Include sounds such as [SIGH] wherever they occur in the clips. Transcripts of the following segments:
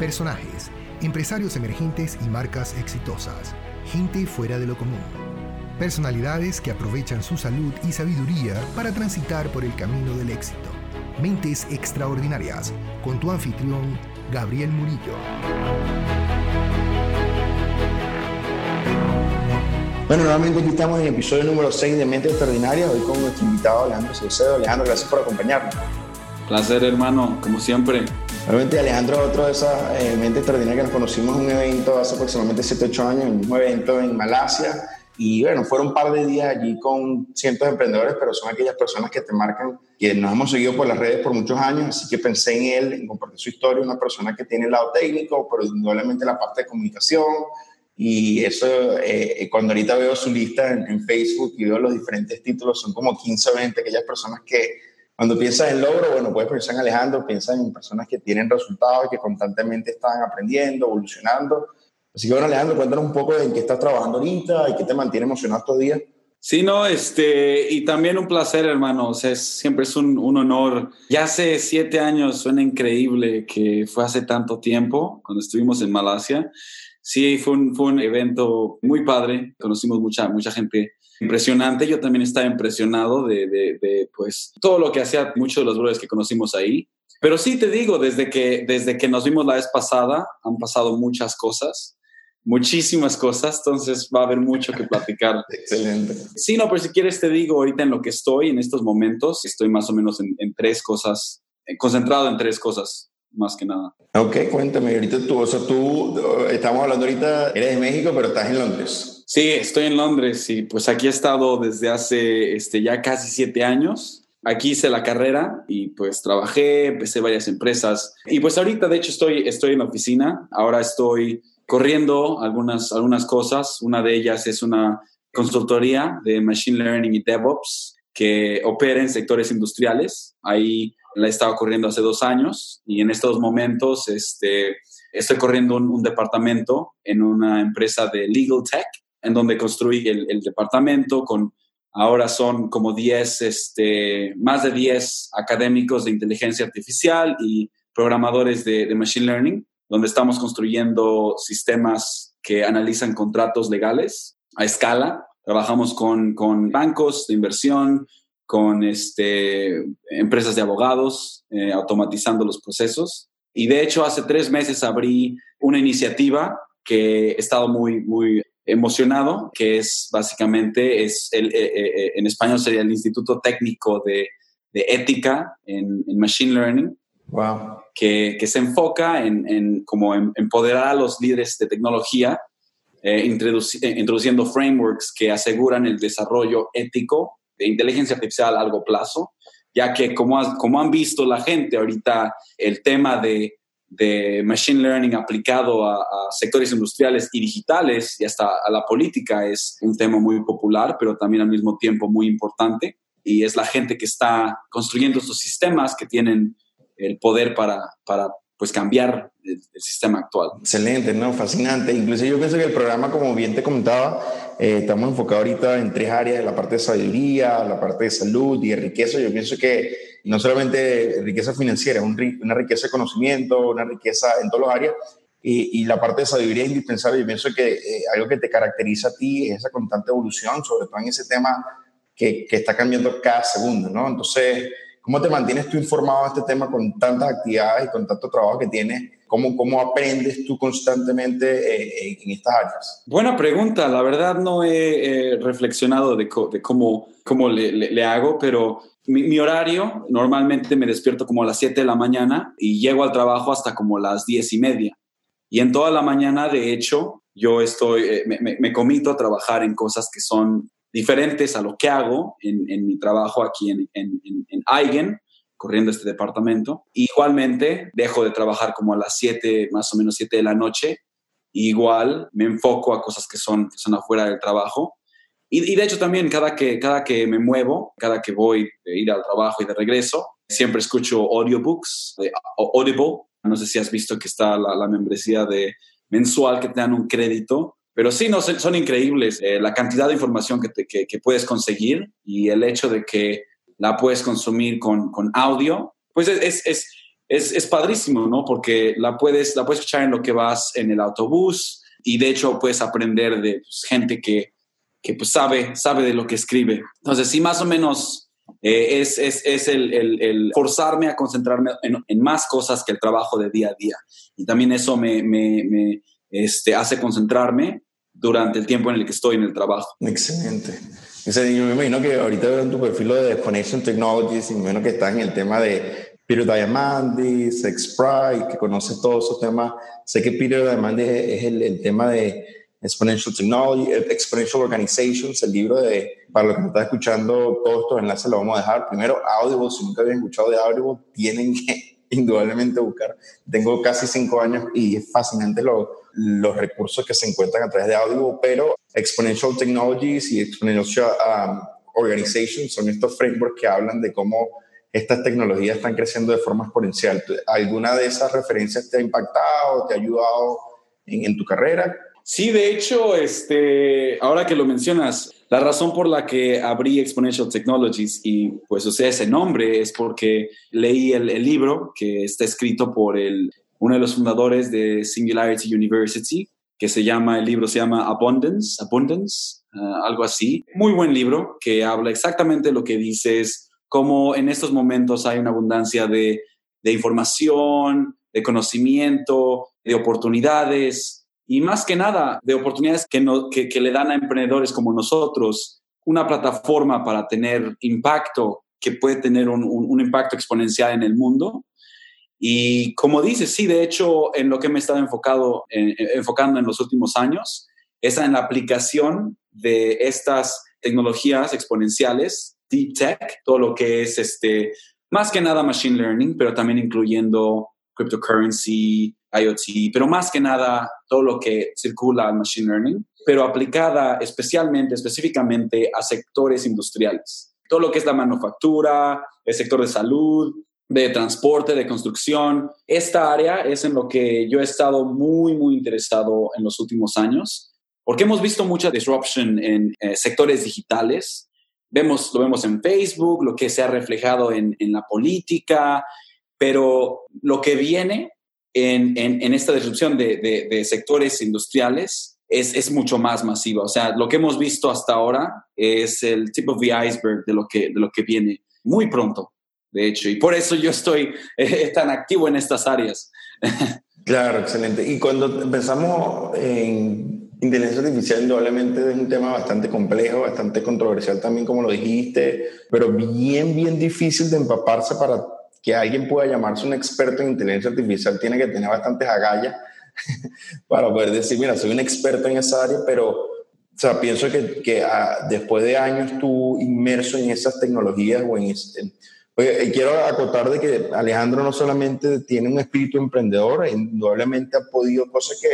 personajes, empresarios emergentes y marcas exitosas, gente fuera de lo común. Personalidades que aprovechan su salud y sabiduría para transitar por el camino del éxito. Mentes extraordinarias, con tu anfitrión, Gabriel Murillo. Bueno, nuevamente aquí estamos en el episodio número 6 de Mente Extraordinaria, hoy con nuestro invitado Alejandro Saucedo. Alejandro, gracias por acompañarnos. Placer, hermano, como siempre. Realmente Alejandro es otro de esas eh, mentes extraordinarias que nos conocimos en un evento hace aproximadamente 7, 8 años, en un evento en Malasia. Y bueno, fueron un par de días allí con cientos de emprendedores, pero son aquellas personas que te marcan, que nos hemos seguido por las redes por muchos años, así que pensé en él, en compartir su historia, una persona que tiene el lado técnico, pero indudablemente la parte de comunicación, y eso, eh, cuando ahorita veo su lista en, Facebook y veo los diferentes títulos, son como 15 o 20 aquellas personas que cuando piensas en logro, bueno, puedes pensar en Alejandro, piensas en personas que tienen resultados y que constantemente están aprendiendo, evolucionando. Así que bueno, Alejandro, cuéntanos un poco de en qué estás trabajando ahorita y qué te mantiene emocionado estos días. Sí, no, este, y también un placer, hermano. O sea, siempre es un, un, honor. Ya hace siete años, suena increíble que fue hace tanto tiempo, cuando estuvimos en Malasia sí, fue un, fue un evento muy padre. Conocimos mucha, mucha gente impresionante. Yo también estaba impresionado de, de, pues, todo lo que hacía muchos de los brothers que conocimos ahí. Pero sí te digo, desde que, desde que nos vimos la vez pasada, han pasado muchas cosas, muchísimas cosas, entonces va a haber mucho que platicar. [LAUGHS] Excelente. Sí, no, pero si quieres te digo ahorita en lo que estoy en estos momentos, estoy más o menos en, en tres cosas, concentrado en tres cosas más que nada. Ok, cuéntame, ahorita tú, o sea, tú, estamos hablando ahorita, eres de México, pero estás en Londres. Sí, estoy en Londres y pues aquí he estado desde hace este, ya casi siete años. Aquí hice la carrera y pues trabajé, empecé varias empresas y pues ahorita de hecho estoy, estoy en la oficina, ahora estoy corriendo algunas, algunas cosas, una de ellas es una consultoría de Machine Learning y DevOps que opera en sectores industriales. Ahí la he estado corriendo hace dos años y en estos momentos este, estoy corriendo un, departamento en una empresa de legal tech, en donde construí el, departamento con, ahora son como 10, este, más de 10 académicos de inteligencia artificial y programadores de, de machine learning, donde estamos construyendo sistemas que analizan contratos legales a escala. Trabajamos con, con bancos de inversión, con este, empresas de abogados, eh, automatizando los procesos. Y de hecho, hace tres meses abrí una iniciativa que he estado muy, muy emocionado, que es básicamente, es el, eh, eh, en español sería el Instituto Técnico de, de Ética en, Machine Learning. Wow. Que, que se enfoca en, en como empoderar a los líderes de tecnología, introduciendo frameworks que aseguran el desarrollo ético de inteligencia artificial a largo plazo, ya que como, como han visto la gente ahorita, el tema de, de machine learning aplicado a, sectores industriales y digitales y hasta a la política es un tema muy popular, pero también al mismo tiempo muy importante. Y es la gente que está construyendo estos sistemas que tienen el poder para, para pues cambiar el, sistema actual. Excelente, ¿no? Fascinante. Incluso yo pienso que el programa, como bien te comentaba, eh, estamos enfocados ahorita en tres áreas, la parte de sabiduría, la parte de salud y de riqueza. Yo pienso que no solamente riqueza financiera, una riqueza de conocimiento, una riqueza en todas las áreas, y, y, la parte de sabiduría es indispensable. Yo pienso que eh, algo que te caracteriza a ti es esa constante evolución, sobre todo en ese tema que, que está cambiando cada segundo, ¿no? Entonces, ¿Cómo te mantienes tú informado de este tema con tantas actividades y con tanto trabajo que tienes? ¿Cómo, cómo aprendes tú constantemente eh, en estas áreas? Buena pregunta. La verdad no he reflexionado de, cómo, cómo le, hago, pero mi, mi, horario normalmente me despierto como a las 7 de la mañana y llego al trabajo hasta como las 10 y media. Y en toda la mañana, de hecho, yo estoy, eh, me, me, me comito a trabajar en cosas que son diferentes a lo que hago en, en mi trabajo aquí en, en, en Aigen, corriendo este departamento. Igualmente, dejo de trabajar como a las 7, más o menos 7 de la noche. Igual me enfoco a cosas que son, que son afuera del trabajo. Y, y, de hecho también cada que, cada que me muevo, cada que voy de ir al trabajo y de regreso, siempre escucho audiobooks de Audible. No sé si has visto que está la, la membresía de mensual que te dan un crédito pero sí, no, son increíbles eh, la cantidad de información que, que, puedes conseguir y el hecho de que la puedes consumir con, con audio, pues es, es, es, es, padrísimo, ¿no? Porque la puedes, la puedes escuchar en lo que vas en el autobús y de hecho puedes aprender de pues, gente que, que pues sabe, sabe de lo que escribe. Entonces, sí, más o menos eh, es, es, es el, el, el, forzarme a concentrarme en, en, más cosas que el trabajo de día a día. Y también eso me, me, me este, hace concentrarme durante el tiempo en el que estoy en el trabajo. Excelente. Yo me imagino que ahorita veo en tu perfil de Connection Technologies y me imagino que estás en el tema de Peter Diamandis, Sprite, que conoce todos esos temas. Sé que Peter Diamandis es el, el tema de Exponential Technology, Exponential Organizations, el libro de, para los que están escuchando, todos estos enlaces los vamos a dejar. Primero, Audible, si nunca habían escuchado de Audible, tienen que indudablemente buscar. Tengo casi cinco años y es fascinante lo, los recursos que se encuentran a través de Audible, pero Exponential Technologies y Exponential um, Organizations son estos frameworks que hablan de cómo estas tecnologías están creciendo de forma exponencial. ¿Alguna de esas referencias te ha impactado, te ha ayudado en tu carrera? Sí, de hecho, este, ahora que lo mencionas, la razón por la que abrí Exponential Technologies y pues sea ese nombre es porque leí el, libro que está escrito por el, uno de los fundadores de Singularity University, que se llama, el libro se llama Abundance, Abundance, uh, algo así. Muy buen libro que habla exactamente lo que dices, cómo en estos momentos hay una abundancia de, de información, de conocimiento, de oportunidades, y más que nada de oportunidades que, no, que, que, le dan a emprendedores como nosotros una plataforma para tener impacto que puede tener un, un, un, impacto exponencial en el mundo. Y como dices, sí, de hecho, en lo que me he estado enfocado, en, enfocando en los últimos años es en la aplicación de estas tecnologías exponenciales, deep tech, todo lo que es este, más que nada machine learning, pero también incluyendo cryptocurrency, IoT, pero más que nada todo lo que circula al Machine Learning, pero aplicada especialmente, específicamente a sectores industriales. Todo lo que es la manufactura, el sector de salud, de transporte, de construcción. Esta área es en lo que yo he estado muy, muy interesado en los últimos años, porque hemos visto mucha disruption en eh, sectores digitales. Vemos, lo vemos en Facebook, lo que se ha reflejado en, en la política, pero lo que viene en, en, en esta disrupción de, de, de sectores industriales es, es, mucho más masiva. O sea, lo que hemos visto hasta ahora es el tip of the iceberg de lo que, de lo que viene muy pronto, de hecho. Y por eso yo estoy [LAUGHS] eh, tan activo en estas áreas. [LAUGHS] Claro, excelente. Y cuando pensamos en inteligencia artificial, indudablemente es un tema bastante complejo, bastante controversial también, como lo dijiste, pero bien, bien difícil de empaparse para que alguien pueda llamarse un experto en inteligencia artificial tiene que tener bastantes agallas [LAUGHS] para poder decir, mira, soy un experto en esa área, pero o sea, pienso que, que ah, después de años tú inmerso en esas tecnologías o en... Oye, quiero acotar de que Alejandro no solamente tiene un espíritu emprendedor, indudablemente ha podido, cosas que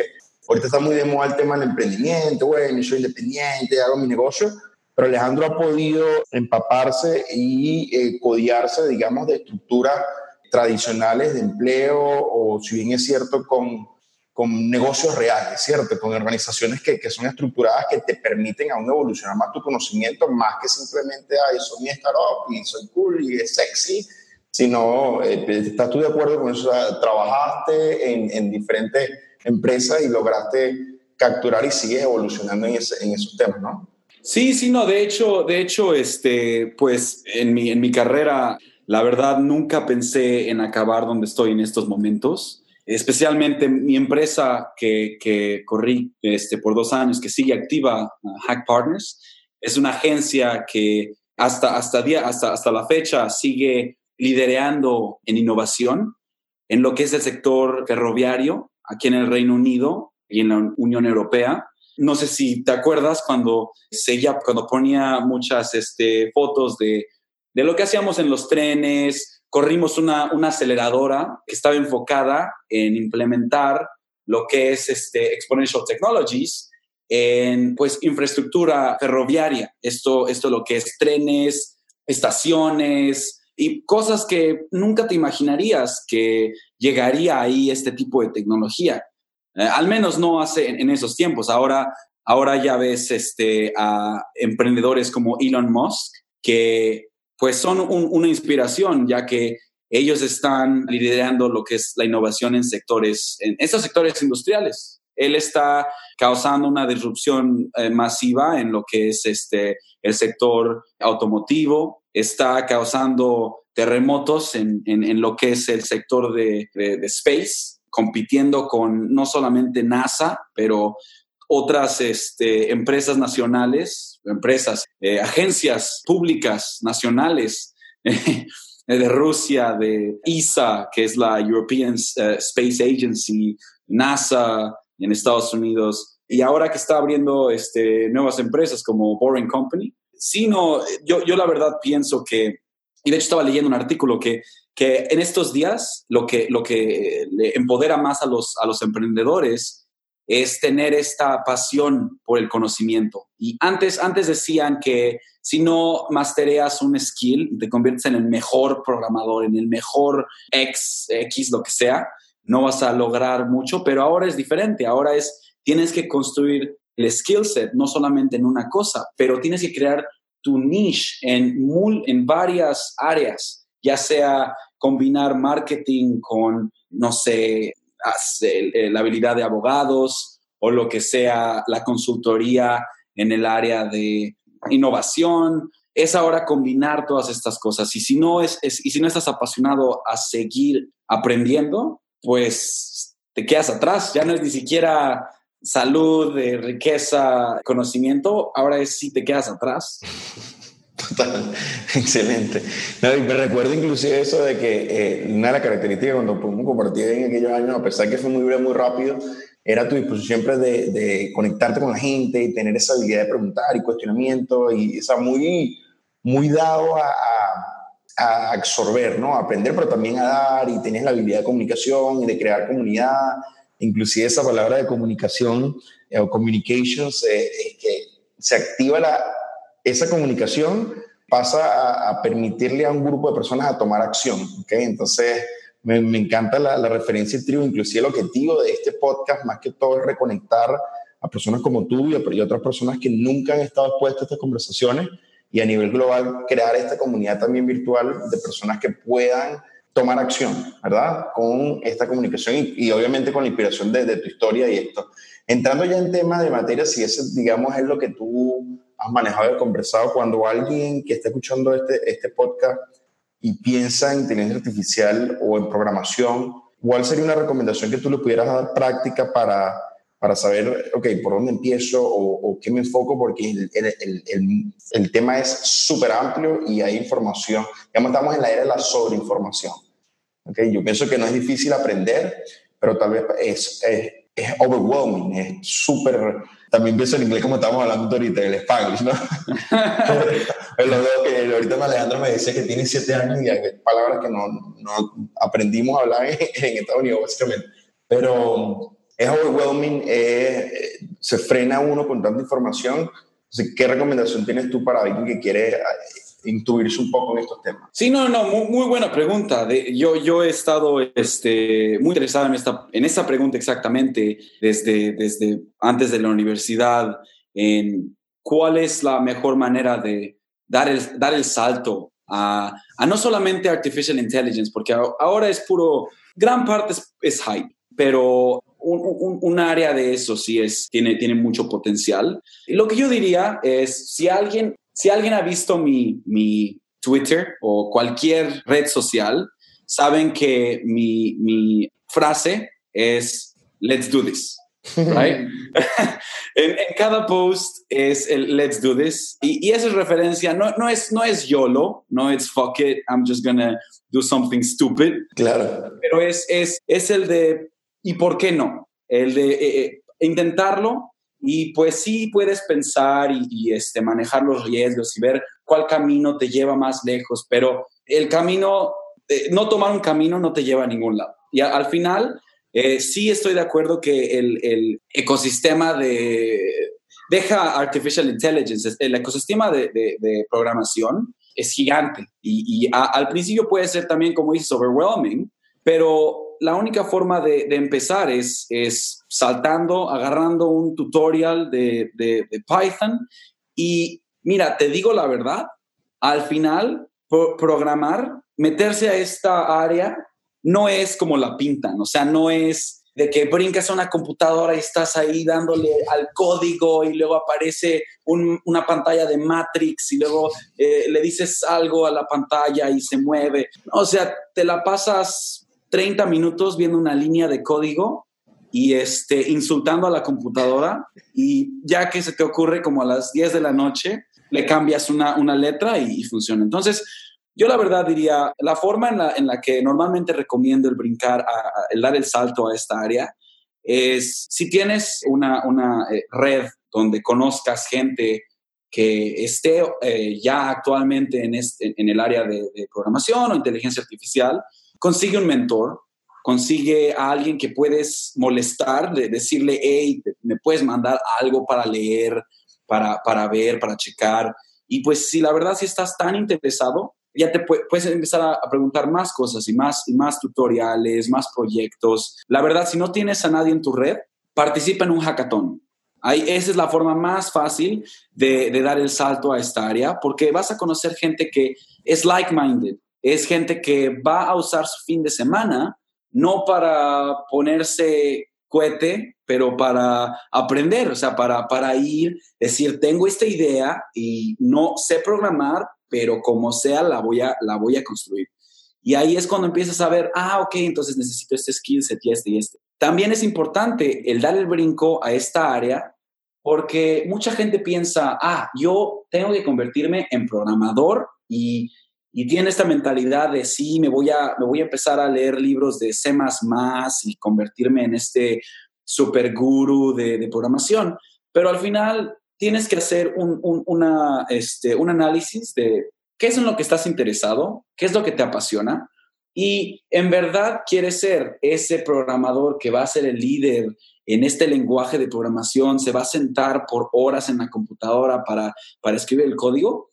ahorita está muy de moda el tema del emprendimiento, bueno, yo soy independiente, hago mi negocio, pero Alejandro ha podido empaparse y eh, codiarse, digamos, de estructuras tradicionales de empleo o, si bien es cierto, con, con negocios reales, ¿cierto? Con organizaciones que, que, son estructuradas que te permiten aún evolucionar más tu conocimiento, más que simplemente, ay, soy mi startup y soy cool y es sexy, sino, eh, ¿estás tú de acuerdo con eso? trabajaste en, en, diferentes empresas y lograste capturar y sigues evolucionando en, ese, en esos temas, ¿no? Sí, sí, no, de hecho, de hecho, este, pues en mi, en mi carrera, la verdad, nunca pensé en acabar donde estoy en estos momentos. Especialmente mi empresa que, que corrí este, por dos años, que sigue activa, Hack Partners, es una agencia que hasta, hasta, día, hasta, hasta la fecha sigue liderando en innovación en lo que es el sector ferroviario aquí en el Reino Unido y en la Unión Europea no sé si te acuerdas cuando ya cuando ponía muchas este, fotos de, de lo que hacíamos en los trenes, corrimos una, una aceleradora que estaba enfocada en implementar lo que es este Exponential Technologies en pues infraestructura ferroviaria. Esto, esto lo que es trenes, estaciones y cosas que nunca te imaginarías que llegaría ahí este tipo de tecnología. Eh, al menos no hace en, esos tiempos. Ahora, ahora ya ves este, a emprendedores como Elon Musk que pues son un, una inspiración, ya que ellos están liderando lo que es la innovación en sectores, en sectores industriales. Él está causando una disrupción eh, masiva en lo que es este, el sector automotivo, está causando terremotos en, en, lo que es el sector de, de, space, compitiendo con no solamente NASA, pero otras este, empresas nacionales, empresas, eh, agencias públicas nacionales [LAUGHS] de Rusia, de ESA, que es la European eh, Space Agency, NASA en Estados Unidos, y ahora que está abriendo este, nuevas empresas como Boring Company. Sí, no, yo, yo la verdad pienso que, y de hecho estaba leyendo un artículo que, que en estos días lo que, lo que le empodera más a los, a los emprendedores es tener esta pasión por el conocimiento. Y antes, antes decían que si no mastereas un skill te conviertes en el mejor programador, en el mejor X, X, lo que sea, no vas a lograr mucho, pero ahora es diferente. Ahora es, tienes que construir el skill set, no solamente en una cosa, pero tienes que crear tu niche en, en varias áreas, ya sea combinar marketing con, no sé, la habilidad de abogados o lo que sea la consultoría en el área de innovación. Es ahora combinar todas estas cosas. Y si no, es, y si no estás apasionado a seguir aprendiendo, pues te quedas atrás. Ya no es ni siquiera salud, riqueza, conocimiento. Ahora es si te quedas atrás. [LAUGHS] Total, [LAUGHS] excelente. me recuerdo inclusive eso de que eh, una de las características cuando pudimos compartir en aquellos años, a pesar que fue muy breve, muy rápido, era tu disposición siempre de, de, conectarte con la gente y tener esa habilidad de preguntar y cuestionamiento y esa muy, muy dado a, a, absorber, ¿no? A aprender, pero también a dar y tienes la habilidad de comunicación y de crear comunidad. Inclusive esa palabra de comunicación eh, o communications, eh, que se activa la esa comunicación pasa a, permitirle a un grupo de personas a tomar acción. ¿okay? Entonces, me, encanta la, referencia y tribu, inclusive el objetivo de este podcast, más que todo, es reconectar a personas como tú y, otras personas que nunca han estado expuestas a estas conversaciones y a nivel global crear esta comunidad también virtual de personas que puedan tomar acción, ¿verdad? Con esta comunicación y, obviamente con la inspiración de, de, tu historia y esto. Entrando ya en tema de materia, si ese, digamos, es lo que tú has manejado y conversado cuando alguien que está escuchando este, este podcast y piensa en inteligencia artificial o en programación, ¿cuál sería una recomendación que tú le pudieras dar práctica para, para saber, ok, por dónde empiezo o, qué me enfoco? Porque el, el, el, tema es súper amplio y hay información. Digamos, estamos en la era de la sobreinformación. Okay, yo pienso que no es difícil aprender, pero tal vez es, es overwhelming, es súper también pienso en inglés como estamos hablando ahorita, el Spanglish, ¿no? [LAUGHS] [LAUGHS] Lo veo que ahorita Alejandro me decía que tiene siete años y hay palabras que no, no aprendimos a hablar en, Estados Unidos, básicamente. Pero es overwhelming, se frena uno con tanta información. ¿Qué recomendación tienes tú para alguien que quiere intuirse un poco en estos temas? Sí, no, no, muy, buena pregunta. Yo, yo he estado este, muy interesado en esta, en esta pregunta exactamente desde, desde antes de la universidad, en cuál es la mejor manera de dar el, dar el salto a, a no solamente artificial intelligence, porque ahora es puro, gran parte es, hype, pero un, un, área de eso sí es, tiene, tiene mucho potencial. Lo que yo diría es, si alguien si alguien ha visto mi, mi Twitter o cualquier red social, saben que mi, mi frase es let's do this. Right? [LAUGHS] en, cada post es el let's do this y, y esa es referencia no, no, es, no es YOLO, no es fuck it, I'm just gonna do something stupid. Claro. Pero es, es, es el de ¿y por qué no? El de eh, eh, intentarlo y pues sí puedes pensar y, este, manejar los riesgos y ver cuál camino te lleva más lejos, pero el camino, eh, no tomar un camino no te lleva a ningún lado. Y al final, eh, sí estoy de acuerdo que el, el, ecosistema de... Deja Artificial Intelligence, el ecosistema de, de, programación es gigante y, y al principio puede ser también, como dices, overwhelming, pero la única forma de, empezar es, saltando, agarrando un tutorial de, Python y mira, te digo la verdad, al final programar, meterse a esta área, no es como la pintan, o sea, no es de que brincas a una computadora y estás ahí dándole al código y luego aparece una pantalla de Matrix y luego eh, le dices algo a la pantalla y se mueve. O sea, te la pasas 30 minutos viendo una línea de código y este, insultando a la computadora y ya que se te ocurre como a las 10 de la noche, le cambias una, una letra y, funciona. Entonces, yo la verdad diría, la forma en la, en la que normalmente recomiendo el brincar, el dar el salto a esta área, es si tienes una, una eh, red donde conozcas gente que esté eh, ya actualmente en, este, en el área de, programación o inteligencia artificial, consigue un mentor, consigue a alguien que puedes molestar, de decirle, hey, me puedes mandar algo para leer, para, para ver, para checar. Y pues si la verdad si estás tan interesado, ya te puedes empezar a, preguntar más cosas y más, y más tutoriales, más proyectos. La verdad, si no tienes a nadie en tu red, participa en un hackathon. Ahí, esa es la forma más fácil de dar el salto a esta área, porque vas a conocer gente que es like-minded, es gente que va a usar su fin de semana no para ponerse cohete, pero para aprender, o sea, para, para ir, decir, tengo esta idea y no sé programar, pero como sea, la voy a, la voy a construir. Y ahí es cuando empiezas a ver, ah, ok, entonces necesito este skill set y este y este. También es importante el dar el brinco a esta área porque mucha gente piensa, ah, yo tengo que convertirme en programador y, y tiene esta mentalidad de sí, me voy, a, me voy a empezar a leer libros de C y convertirme en este super guru de, programación. Pero al final tienes que hacer un, este, un análisis de qué es en lo que estás interesado, qué es lo que te apasiona y en verdad quieres ser ese programador que va a ser el líder en este lenguaje de programación, se va a sentar por horas en la computadora para, para escribir el código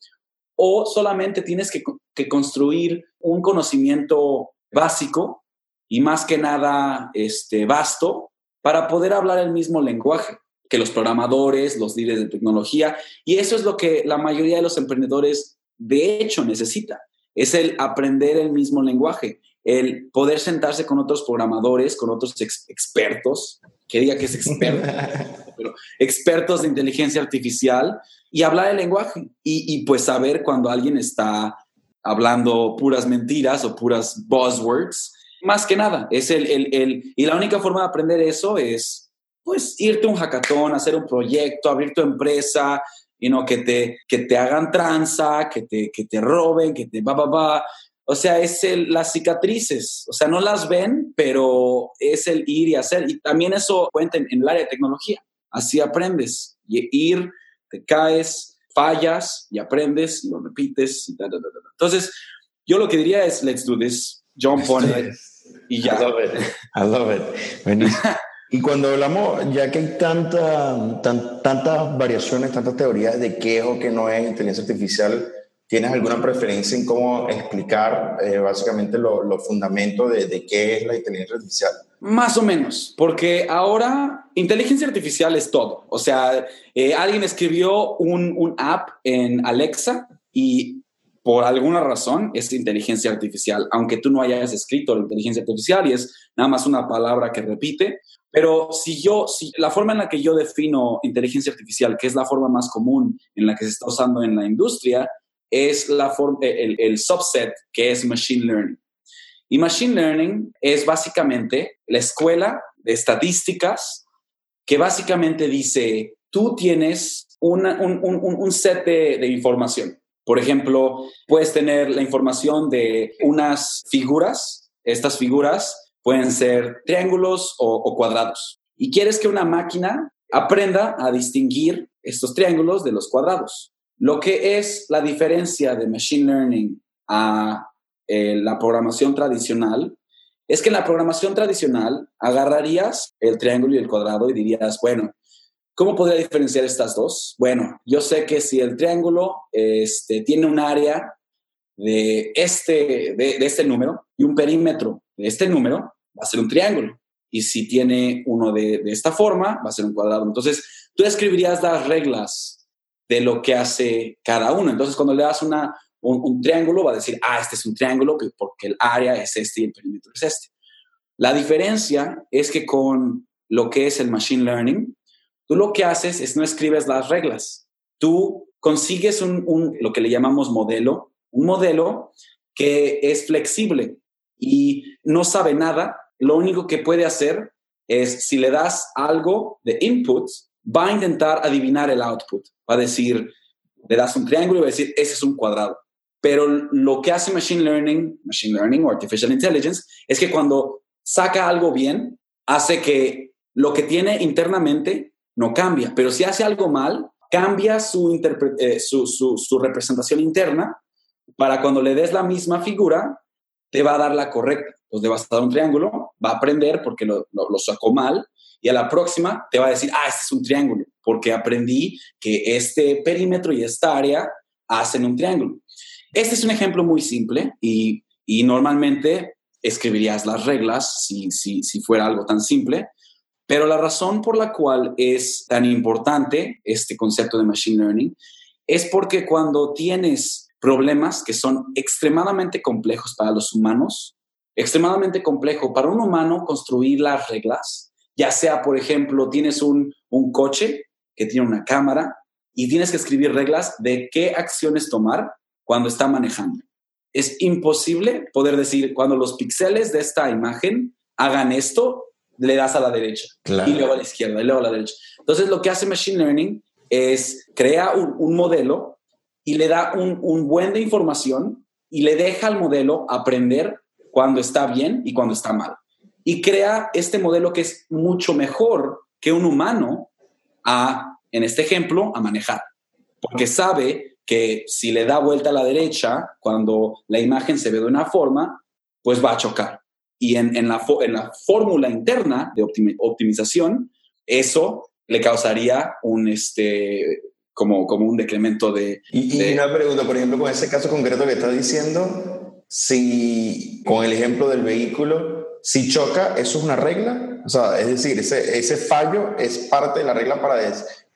o solamente tienes que, construir un conocimiento básico y más que nada este, vasto para poder hablar el mismo lenguaje que los programadores, los líderes de tecnología. Y eso es lo que la mayoría de los emprendedores de hecho necesita. Es el aprender el mismo lenguaje, el poder sentarse con otros programadores, con otros expertos, que diga que es experto, [LAUGHS] pero expertos de inteligencia artificial y hablar el lenguaje y, y pues saber cuando alguien está hablando puras mentiras o puras buzzwords. Más que nada, es el, el, el, y la única forma de aprender eso es pues irte a un hackathon, hacer un proyecto, abrir tu empresa, y no que te, que te hagan tranza, que te, que te roben, que te va, va, va. O sea, es el, las cicatrices, o sea, no las ven, pero es el ir y hacer. Y también eso cuenta en, el área de tecnología. Así aprendes. Y ir, te caes, fallas y aprendes y lo repites. Y Entonces, yo lo que diría es, let's do this. Jump on it. Y ya. I love it. I love it. [LAUGHS] Y cuando hablamos, ya que hay tanta, tantas variaciones, tantas teorías de qué es o qué no es inteligencia artificial, ¿tienes alguna preferencia en cómo explicar eh, básicamente los fundamentos de, de, qué es la inteligencia artificial? Más o menos, porque ahora inteligencia artificial es todo. O sea, eh, alguien escribió un, un app en Alexa y por alguna razón es inteligencia artificial, aunque tú no hayas escrito la inteligencia artificial y es nada más una palabra que repite, pero si yo, si la forma en la que yo defino inteligencia artificial, que es la forma más común en la que se está usando en la industria, es la forma, el, el subset que es machine learning. Y machine learning es básicamente la escuela de estadísticas que básicamente dice, tú tienes una, un, un, un, set de información. Por ejemplo, puedes tener la información de unas figuras. Estas figuras pueden ser triángulos o, cuadrados. Y quieres que una máquina aprenda a distinguir estos triángulos de los cuadrados. Lo que es la diferencia de Machine Learning a eh, la programación tradicional es que en la programación tradicional agarrarías el triángulo y el cuadrado y dirías, bueno, ¿cómo podría diferenciar estas dos? Bueno, yo sé que si el triángulo este, tiene un área de este, de este número y un perímetro de este número, va a ser un triángulo. Y si tiene uno de, esta forma, va a ser un cuadrado. Entonces, tú escribirías las reglas de lo que hace cada uno. Entonces, cuando le das una, un, triángulo, va a decir, ah, este es un triángulo porque el área es este y el perímetro es este. La diferencia es que con lo que es el machine learning, tú lo que haces es no escribes las reglas, tú consigues un, lo que le llamamos modelo, un modelo que es flexible y no sabe nada, lo único que puede hacer es si le das algo de input, va a intentar adivinar el output, va a decir, le das un triángulo y va a decir, ese es un cuadrado. Pero lo que hace Machine Learning, Machine Learning o Artificial Intelligence, es que cuando saca algo bien, hace que lo que tiene internamente no cambia. Pero si hace algo mal, cambia su, eh, su, representación interna para cuando le des la misma figura, te va a dar la correcta. Pues le vas a dar un triángulo, va a aprender porque lo, lo, sacó mal y a la próxima te va a decir, ah, este es un triángulo, porque aprendí que este perímetro y esta área hacen un triángulo. Este es un ejemplo muy simple y, normalmente escribirías las reglas si, si, fuera algo tan simple, pero la razón por la cual es tan importante este concepto de Machine Learning es porque cuando tienes problemas que son extremadamente complejos para los humanos, extremadamente complejo para un humano construir las reglas, ya sea, por ejemplo, tienes un, un coche que tiene una cámara y tienes que escribir reglas de qué acciones tomar cuando está manejando. Es imposible poder decir, cuando los píxeles de esta imagen hagan esto, le das a la derecha y luego a la izquierda y luego a la derecha. Entonces, lo que hace Machine Learning es crea un, modelo y le da un, un, buen de información y le deja al modelo aprender cuando está bien y cuando está mal. Y crea este modelo que es mucho mejor que un humano a, en este ejemplo, a manejar. Porque sabe que si le da vuelta a la derecha, cuando la imagen se ve de una forma, pues va a chocar. Y en, la, en la fórmula interna de optimización, eso le causaría un, este, como, como un decremento de, y, una pregunta, por ejemplo, con ese caso concreto que estás diciendo, si con el ejemplo del vehículo, si choca, ¿eso es una regla? O sea, es decir, ese, ese fallo es parte de la regla para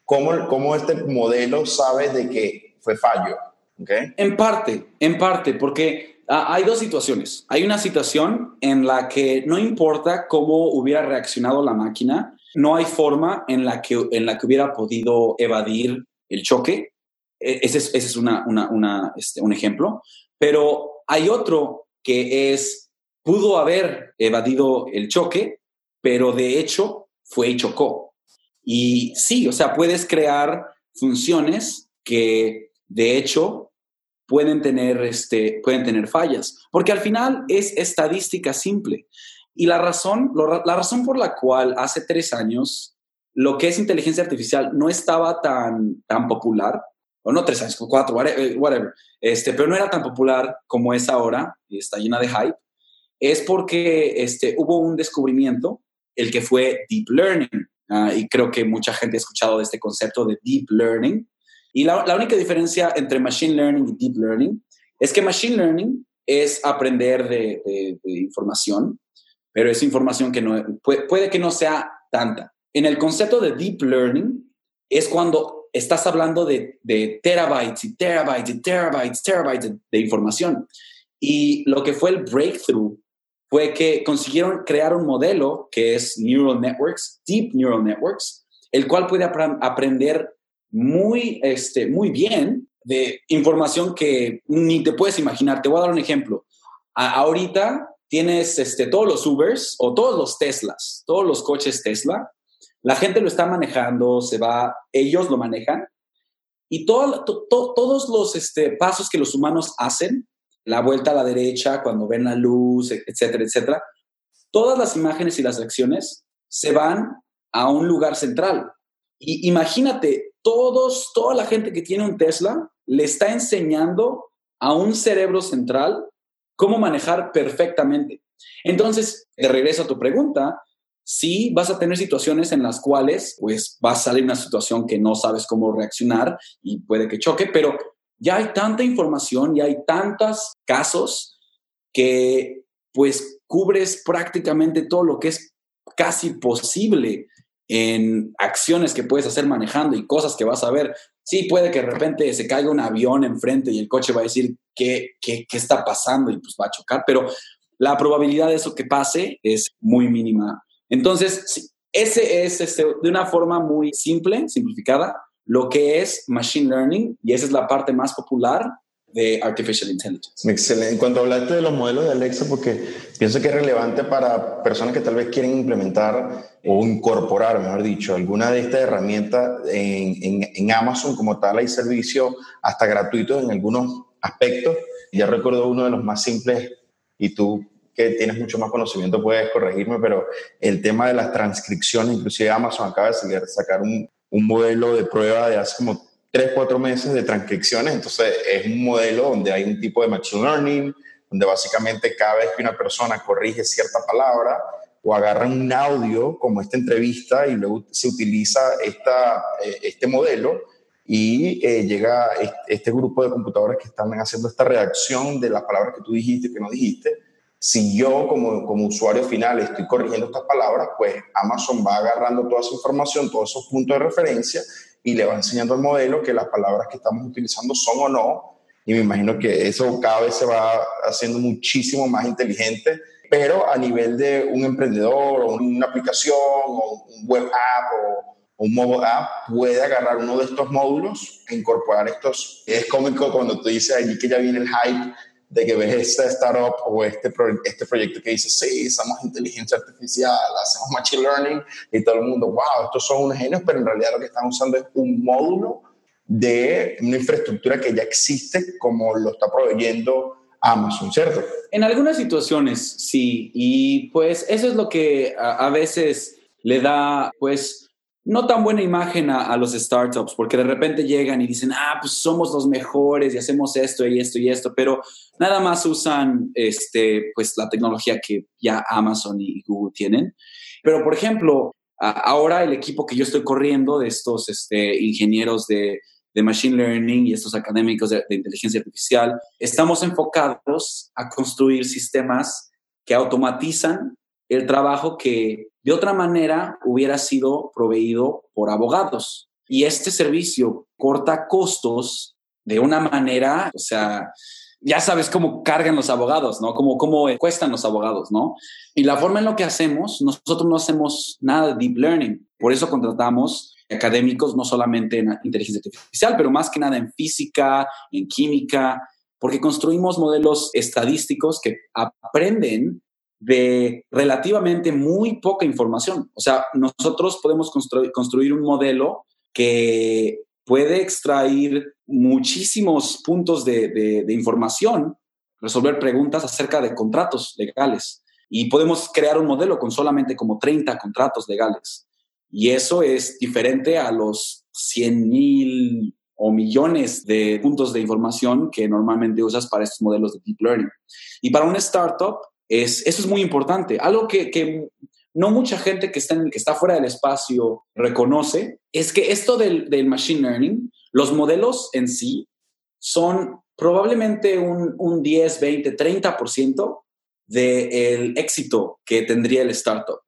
¿cómo, cómo este modelo sabe de que fue fallo. ¿okay? En parte, en parte, porque ah, hay dos situaciones. Hay una situación en la que no importa cómo hubiera reaccionado la máquina, no hay forma en la que, en la que hubiera podido evadir el choque. E, ese es, ese es una, una, este, un ejemplo. Pero hay otro que es, pudo haber evadido el choque, pero de hecho fue y chocó. Y sí, o sea, puedes crear funciones que de hecho, pueden tener, este, pueden tener fallas, porque al final es estadística simple. Y la razón, la razón por la cual hace tres años lo que es inteligencia artificial no estaba tan, tan popular, o no tres años, cuatro, whatever, este, pero no era tan popular como es ahora, y está llena de hype, es porque este, hubo un descubrimiento, el que fue Deep Learning. Ah, y creo que mucha gente ha escuchado este concepto de Deep Learning, y la, única diferencia entre Machine Learning y Deep Learning es que Machine Learning es aprender de, información, pero es información que no, puede, que no sea tanta. En el concepto de Deep Learning es cuando estás hablando de, terabytes y terabytes y terabytes, terabytes de, información. Y lo que fue el breakthrough fue que consiguieron crear un modelo que es Neural Networks, Deep Neural Networks, el cual puede aprender muy, este, muy bien de información que ni te puedes imaginar. Te voy a dar un ejemplo. ahorita tienes este, todos los Ubers o todos los Teslas, todos los coches Tesla. La gente lo está manejando, se va, ellos lo manejan. Y todos los este, pasos que los humanos hacen, la vuelta a la derecha, cuando ven la luz, etcétera, etcétera, todas las imágenes y las acciones se van a un lugar central. Y imagínate todos, toda la gente que tiene un Tesla le está enseñando a un cerebro central cómo manejar perfectamente. Entonces, de regreso a tu pregunta, sí vas a tener situaciones en las cuales pues va a salir una situación que no sabes cómo reaccionar y puede que choque, pero ya hay tanta información y hay tantos casos que pues cubres prácticamente todo lo que es casi posible en acciones que puedes hacer manejando y cosas que vas a ver Sí, puede que de repente se caiga un avión enfrente y el coche va a decir qué, qué, qué está pasando y pues va a chocar, pero la probabilidad de eso que pase es muy mínima. Entonces, ese es este, de una forma muy simple, simplificada, lo que es Machine Learning y esa es la parte más popular de Artificial Intelligence. Excelente. Cuando hablaste de los modelos de Alexa, porque pienso que es relevante para personas que tal vez quieren implementar o incorporar, mejor dicho, alguna de estas herramientas en, en, Amazon como tal, hay servicios hasta gratuitos en algunos aspectos. Ya recuerdo uno de los más simples y tú que tienes mucho más conocimiento puedes corregirme, pero el tema de las transcripciones, inclusive Amazon acaba de sacar un, un modelo de prueba de hace como tres, cuatro meses de transcripciones. Entonces, es un modelo donde hay un tipo de machine learning, donde básicamente cada vez que una persona corrige cierta palabra o agarra un audio como esta entrevista y luego se utiliza esta, eh, este modelo y eh, llega este grupo de computadores que están haciendo esta redacción de las palabras que tú dijiste y que no dijiste. Si yo como, como usuario final estoy corrigiendo estas palabras, pues Amazon va agarrando toda esa información, todos esos puntos de referencia y le va enseñando al modelo que las palabras que estamos utilizando son o no. Y me imagino que eso cada vez se va haciendo muchísimo más inteligente, pero a nivel de un emprendedor o una aplicación o un web app o un mobile app puede agarrar uno de estos módulos e incorporar estos. Es cómico cuando tú dices allí que ya viene el hype de que ves esta startup o este, este proyecto que dice, sí, somos inteligencia artificial, hacemos machine learning, y todo el mundo, wow, estos son unos genios, pero en realidad lo que están usando es un módulo de una infraestructura que ya existe como lo está proveyendo Amazon, ¿cierto? En algunas situaciones, sí, y pues eso es lo que a, a veces le da, pues, no tan buena imagen a, los startups, porque de repente llegan y dicen, ah, pues somos los mejores y hacemos esto y esto y esto, pero nada más usan este, pues, la tecnología que ya Amazon y Google tienen. Pero, por ejemplo, ahora el equipo que yo estoy corriendo de estos este, ingenieros de, Machine Learning y estos académicos de inteligencia artificial, estamos enfocados a construir sistemas que automatizan el trabajo que de otra manera hubiera sido proveído por abogados. Y este servicio corta costos de una manera, o sea, ya sabes cómo cargan los abogados, ¿no? Cómo, cómo cuestan los abogados, ¿no? Y la forma en lo que hacemos, nosotros no hacemos nada de deep learning. Por eso contratamos académicos no solamente en inteligencia artificial, pero más que nada en física, en química, porque construimos modelos estadísticos que aprenden de relativamente muy poca información. O sea, nosotros podemos construir un modelo que puede extraer muchísimos puntos de, información, resolver preguntas acerca de contratos legales. Y podemos crear un modelo con solamente como 30 contratos legales. Y eso es diferente a los 100 mil o millones de puntos de información que normalmente usas para estos modelos de deep learning. Y para una startup, es, eso es muy importante. Algo que, no mucha gente que está, que está fuera del espacio reconoce es que esto del, machine learning, los modelos en sí son probablemente un, un 10, 20, 30% del éxito que tendría el startup.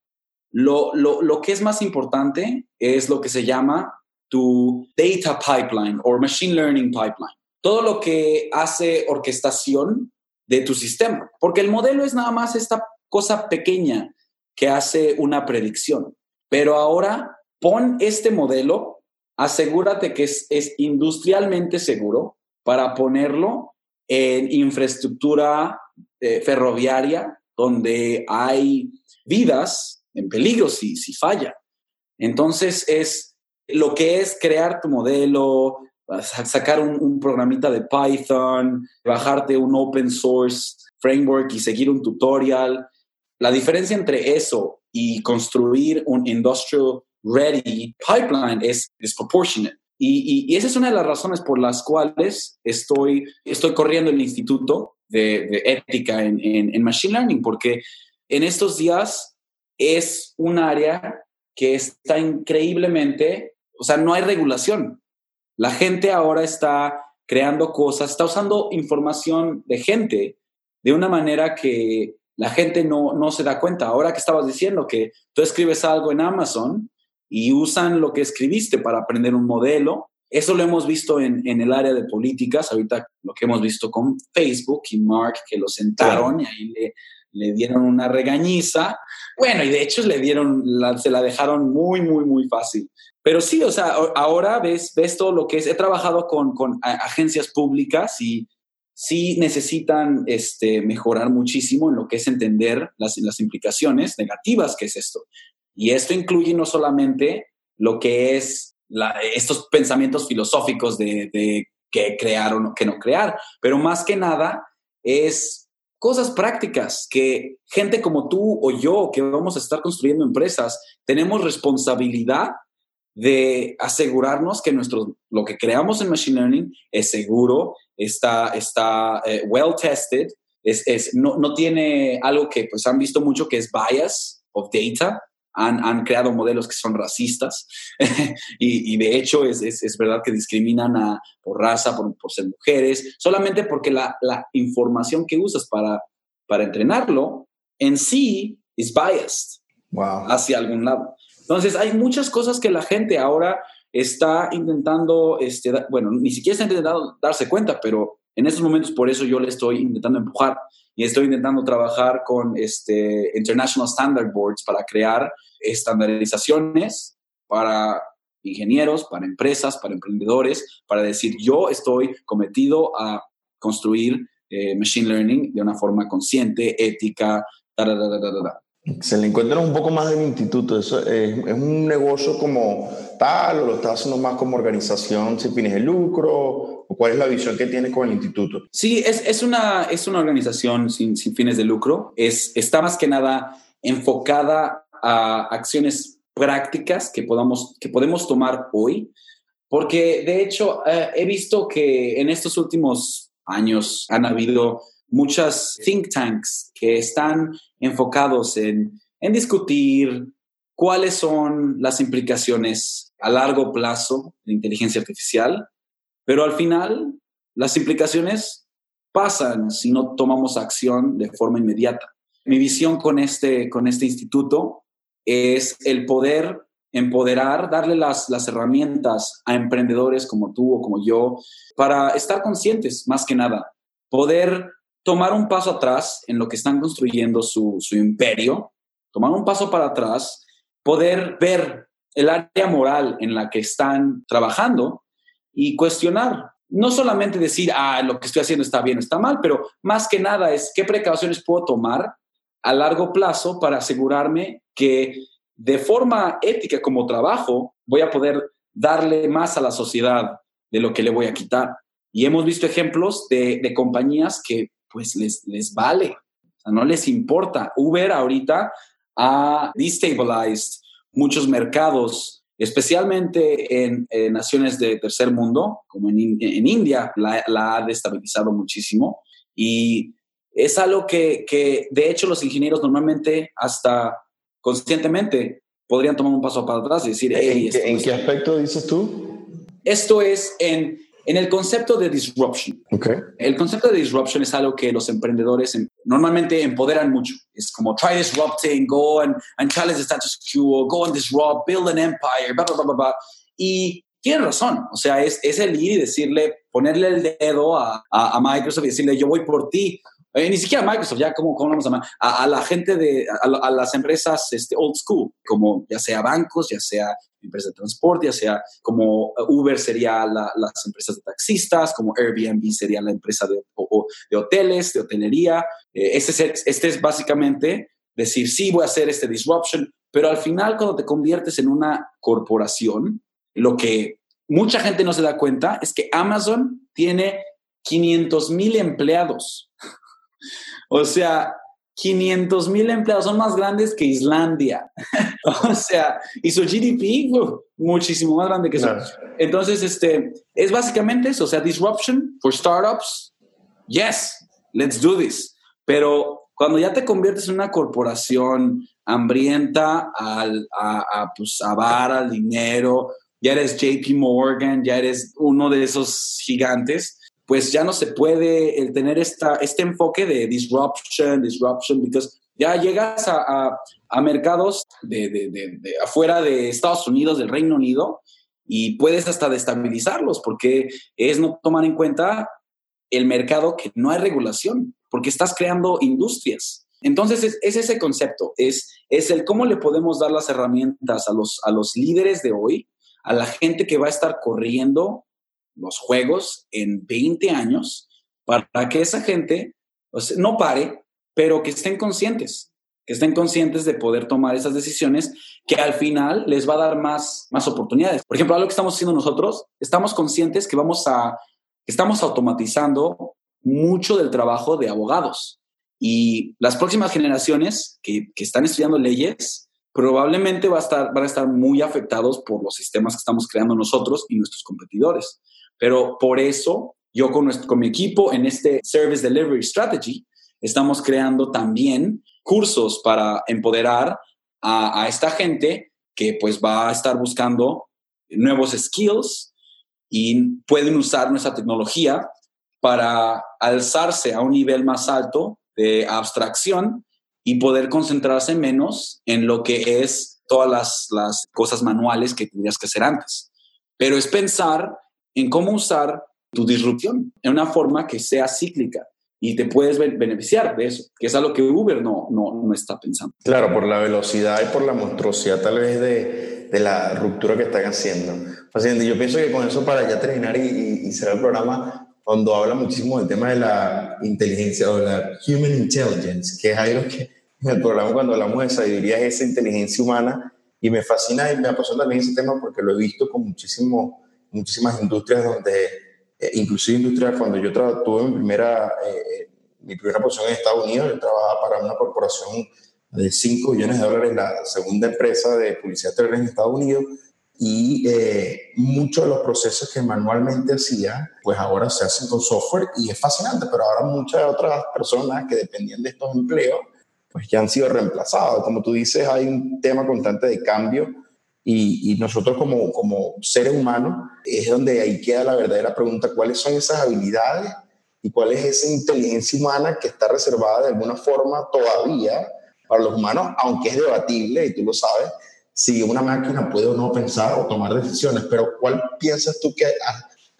Lo, lo, lo, que es más importante es lo que se llama tu data pipeline o machine learning pipeline. Todo lo que hace orquestación de tu sistema, porque el modelo es nada más esta cosa pequeña que hace una predicción. Pero ahora pon este modelo, asegúrate que es, industrialmente seguro para ponerlo en infraestructura eh, ferroviaria donde hay vidas en peligro si, si falla. Entonces es lo que es crear tu modelo, sacar un, programita de Python, bajarte un open source framework y seguir un tutorial. La diferencia entre eso y construir un industrial ready pipeline es disproportionate. Y, esa es una de las razones por las cuales estoy, estoy corriendo el instituto de, ética en, en, Machine Learning, porque en estos días es un área que está increíblemente, o sea, no hay regulación. La gente ahora está creando cosas, está usando información de gente de una manera que la gente no, no se da cuenta. Ahora que estabas diciendo que tú escribes algo en Amazon y usan lo que escribiste para aprender un modelo Eso lo hemos visto en, en, el área de políticas, ahorita lo que hemos visto con Facebook y Mark, que lo sentaron y ahí le, dieron una regañiza. Bueno, y de hecho le dieron, se la dejaron muy, muy, muy fácil. Pero sí, o sea, ahora ves, ves todo lo que es. He trabajado con, con agencias públicas y sí necesitan este, mejorar muchísimo en lo que es entender las, las implicaciones negativas que es esto. Y esto incluye no solamente lo que es estos pensamientos filosóficos de, de que crear o no, que no crear, pero más que nada es cosas prácticas que gente como tú o yo que vamos a estar construyendo empresas tenemos responsabilidad de asegurarnos que nuestro, lo que creamos en Machine Learning es seguro, está, está eh, well tested, es, es, no, no, tiene algo que pues han visto mucho que es bias of data, han, han creado modelos que son racistas [LAUGHS] y, y, de hecho es, es, es, verdad que discriminan a, por raza, por, por ser mujeres, solamente porque la, la, información que usas para, para entrenarlo en sí es biased wow. hacia algún lado. Entonces hay muchas cosas que la gente ahora está intentando, este, bueno, ni siquiera está intentando darse cuenta, pero en estos momentos por eso yo le estoy intentando empujar y estoy intentando trabajar con este International Standard Boards para crear estandarizaciones para ingenieros, para empresas, para emprendedores, para decir yo estoy cometido a construir eh, machine learning de una forma consciente, ética, da, da, da, se le encuentra un poco más del instituto. ¿Eso es, un negocio como tal o lo está haciendo más como organización sin fines de lucro? ¿O cuál es la visión que tiene con el instituto? Sí, es, es, una, es una organización sin, sin fines de lucro. Es, está más que nada enfocada a acciones prácticas que, podamos, que podemos tomar hoy. Porque de hecho eh, he visto que en estos últimos años han habido muchas think tanks que están enfocados en, en discutir cuáles son las implicaciones a largo plazo de inteligencia artificial, pero al final las implicaciones pasan si no tomamos acción de forma inmediata. Mi visión con este, con este instituto es el poder empoderar, darle las, las herramientas a emprendedores como tú o como yo para estar conscientes, más que nada, poder tomar un paso atrás en lo que están construyendo su, su imperio, tomar un paso para atrás, poder ver el área moral en la que están trabajando y cuestionar. No solamente decir, ah, lo que estoy haciendo está bien o está mal, pero más que nada es qué precauciones puedo tomar a largo plazo para asegurarme que de forma ética como trabajo voy a poder darle más a la sociedad de lo que le voy a quitar. Y hemos visto ejemplos de, de compañías que pues les, les vale, o sea, no les importa. Uber ahorita ha destabilized muchos mercados, especialmente en, naciones de tercer mundo, como en, en India, la, la, ha destabilizado muchísimo. Y es algo que, que, de hecho, los ingenieros normalmente, hasta conscientemente, podrían tomar un paso para atrás y decir, hey, ¿En, ¿en qué aspecto dices tú? Esto es en en el concepto de disruption. Okay. El concepto de disruption es algo que los emprendedores em, normalmente empoderan mucho. Es como try disrupting, go and, and challenge the status quo, go and disrupt, build an empire, blah, blah, blah, blah, blah. Y tienen razón. O sea, es, es el ir y decirle, ponerle el dedo a, a, a Microsoft y decirle, yo voy por ti. Eh, ni siquiera Microsoft, ya como, ¿cómo vamos a? A, a, la gente de, a, a, las empresas este, old school, como ya sea bancos, ya sea empresas de transporte, ya sea como Uber sería la, las empresas de taxistas, como Airbnb sería la empresa de, o, de hoteles, de hotelería. Eh, este, es, este es básicamente decir, sí, voy a hacer este disruption, pero al final cuando te conviertes en una corporación, lo que mucha gente no se da cuenta es que Amazon tiene 500 mil empleados. O sea, 500 mil empleados, son más grandes que Islandia. [LAUGHS] o sea, y su GDP, muchísimo más grande que eso. Entonces, este, es básicamente eso, o sea, disruption for startups, yes, let's do this. Pero cuando ya te conviertes en una corporación hambrienta al, a, a, pues, a bar, al dinero, ya eres JP Morgan, ya eres uno de esos gigantes, pues ya no se puede el tener esta, este enfoque de disruption, disruption, because ya llegas a, a, mercados de, de, de, afuera de Estados Unidos, del Reino Unido, y puedes hasta destabilizarlos porque es no tomar en cuenta el mercado que no hay regulación, porque estás creando industrias. Entonces es, ese concepto, es, es el cómo le podemos dar las herramientas a los, a los líderes de hoy, a la gente que va a estar corriendo los juegos en 20 años, para que esa gente no pare, pero que estén conscientes, que estén conscientes de poder tomar esas decisiones que al final les va a dar más, más oportunidades. Por ejemplo, algo que estamos haciendo nosotros, estamos conscientes que vamos a, estamos automatizando mucho del trabajo de abogados y las próximas generaciones que, que están estudiando leyes probablemente va a estar, van a estar muy afectados por los sistemas que estamos creando nosotros y nuestros competidores. Pero por eso yo con, nuestro, con mi equipo en este Service Delivery Strategy estamos creando también cursos para empoderar a, esta gente que pues va a estar buscando nuevos skills y pueden usar nuestra tecnología para alzarse a un nivel más alto de abstracción y poder concentrarse menos en lo que es todas las, las cosas manuales que tendrías que hacer antes. Pero es pensar en cómo usar tu disrupción en una forma que sea cíclica y te puedes beneficiar de eso, que es algo que Uber no, no, no está pensando. Claro, por la velocidad y por la monstruosidad tal vez de, de la ruptura que están haciendo. yo pienso que con eso para ya terminar y, y, cerrar el programa, cuando habla muchísimo del tema de la inteligencia o la human intelligence, que es algo que en el programa cuando hablamos de sabiduría es esa inteligencia humana y me fascina y me apasiona también ese tema porque lo he visto con muchísimo, muchísimas industrias donde eh, inclusive industria, cuando yo tuve mi primera, eh, eh, mi primera posición en Estados Unidos, yo trabajaba para una corporación de 5 billones de dólares, la segunda empresa de publicidad en Estados Unidos, y muchos de los procesos que manualmente hacía, pues ahora se hacen con software y es fascinante, pero ahora muchas otras personas que dependían de estos empleos, pues ya han sido reemplazados. Como tú dices, hay un tema constante de cambio y, nosotros como, como seres humanos es donde ahí queda la verdadera pregunta, ¿cuáles son esas habilidades y cuál es esa inteligencia humana que está reservada de alguna forma todavía para los humanos, aunque es debatible y tú lo sabes, si una máquina puede o no pensar o tomar decisiones, pero ¿cuál piensas tú que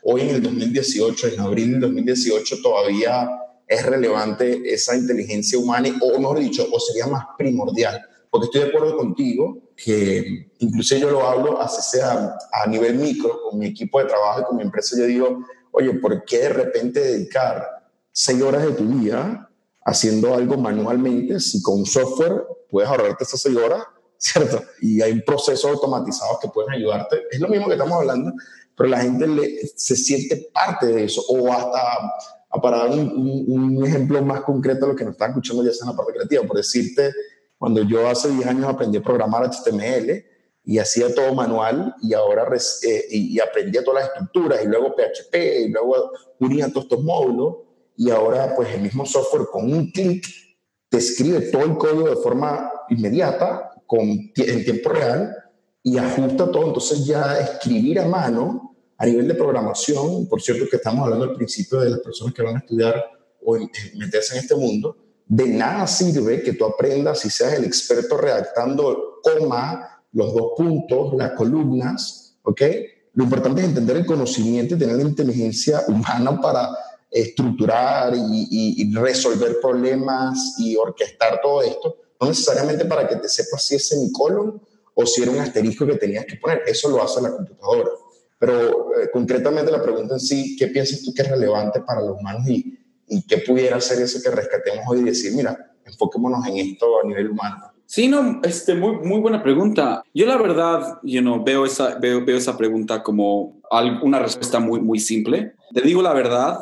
hoy en el 2018, en abril del 2018, todavía es relevante esa inteligencia humana, o mejor dicho, o sería más primordial? Porque estoy de acuerdo contigo que incluso yo lo hablo, así sea a nivel micro, con mi equipo de trabajo y con mi empresa, yo digo, oye, ¿por qué de repente dedicar seis horas de tu día haciendo algo manualmente si con un software puedes ahorrarte esas seis horas, [LAUGHS] ¿cierto? Y hay procesos automatizados que pueden ayudarte. Es lo mismo que estamos hablando, pero la gente le, se siente parte de eso. O hasta, para dar un, un, ejemplo más concreto de lo que nos están escuchando ya sea en la parte creativa, por decirte, cuando yo hace 10 años aprendí a programar HTML y hacía todo manual y ahora eh, y, aprendía todas las estructuras y luego PHP y luego unía todos estos módulos y ahora pues el mismo software con un clic te escribe todo el código de forma inmediata con, en tiempo real y ajusta todo. Entonces ya escribir a mano a nivel de programación, por cierto que estamos hablando al principio de las personas que van a estudiar o meterse en este mundo, de nada sirve que tú aprendas y seas el experto redactando coma, los dos puntos, las columnas, ¿ok? Lo importante es entender el conocimiento y tener la inteligencia humana para estructurar y, resolver problemas y orquestar todo esto, no necesariamente para que te sepas si es semicolon o si era un asterisco que tenías que poner, eso lo hace la computadora. Pero eh, concretamente la pregunta en sí, ¿qué piensas tú que es relevante para los humanos y, y qué pudiera ser eso que rescatemos hoy y decir, mira, enfoquémonos en esto a nivel humano. Sí, no, este, muy, muy buena pregunta. Yo la verdad, you know, veo, esa, veo, veo esa pregunta como una respuesta muy, muy simple. Te digo la verdad,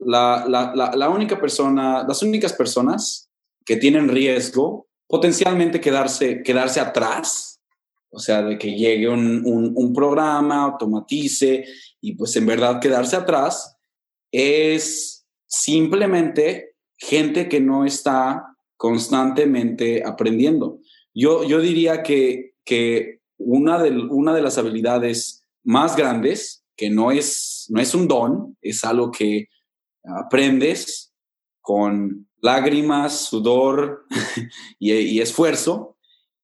la, la, la, única persona, las únicas personas que tienen riesgo potencialmente quedarse, quedarse atrás, o sea, de que llegue un, un, un programa, automatice y pues en verdad quedarse atrás, es simplemente gente que no está constantemente aprendiendo. Yo, yo diría que, que una, de, una de las habilidades más grandes, que no es, no es un don, es algo que aprendes con lágrimas, sudor [LAUGHS] y, esfuerzo,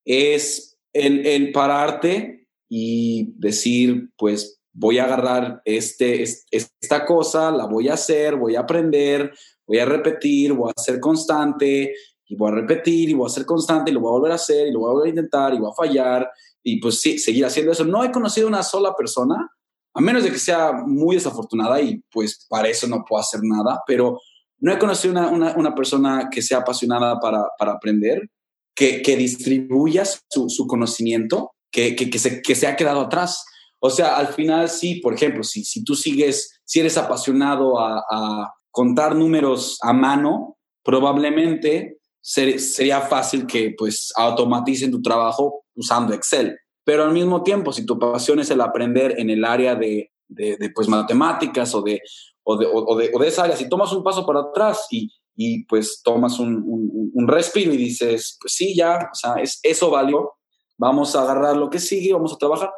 es el, el pararte y decir, pues voy a agarrar este, esta cosa, la voy a hacer, voy a aprender, voy a repetir, voy a ser constante y voy a repetir y voy a ser constante y lo voy a volver a hacer y lo voy a volver a intentar y voy a fallar y pues sí, seguir haciendo eso. No he conocido una sola persona, a menos de que sea muy desafortunada y pues para eso no puedo hacer nada, pero no he conocido una, una, persona que sea apasionada para, para aprender, que, que distribuya su, su conocimiento, que, que, que, se, que se ha quedado atrás. O sea, al final sí, por ejemplo, si, si tú sigues, si eres apasionado a, a contar números a mano, probablemente sería fácil que pues automaticen tu trabajo usando Excel. Pero al mismo tiempo, si tu pasión es el aprender en el área de, de, pues matemáticas o de, o de, o, de, o de, esa área, si tomas un paso para atrás y, y pues tomas un, un, un, respiro y dices, pues sí, ya, o sea, es, eso valió, vamos a agarrar lo que sigue, vamos a trabajar.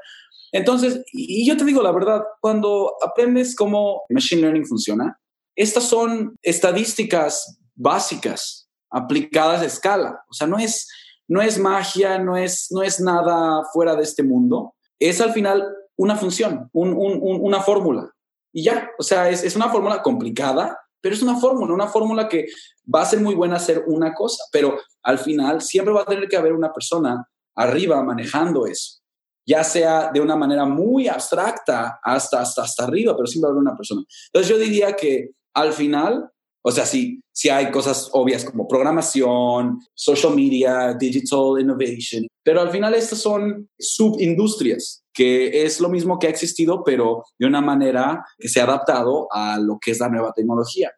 Entonces, y yo te digo la verdad, cuando aprendes cómo Machine Learning funciona, estas son estadísticas básicas aplicadas a escala. O sea, no es, no es magia, no es, no es nada fuera de este mundo. Es al final una función, una fórmula. Y ya, o sea, es, es una fórmula complicada, pero es una fórmula, una fórmula que va a ser muy buena hacer una cosa, pero al final siempre va a tener que haber una persona arriba manejando eso, ya sea de una manera muy abstracta hasta, hasta, hasta arriba, pero siempre a haber una persona. Entonces yo diría que al final o sea, sí, sí hay cosas obvias como programación, social media, digital innovation, pero al final estas son subindustrias, que es lo mismo que ha existido, pero de una manera que se ha adaptado a lo que es la nueva tecnología.